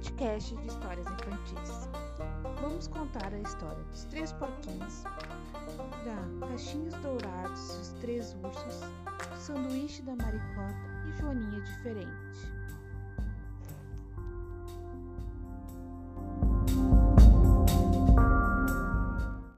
podcast de histórias infantis. Vamos contar a história dos três porquinhos, da Caixinhos Dourados e os Três Ursos, do Sanduíche da Maricota e Joaninha Diferente.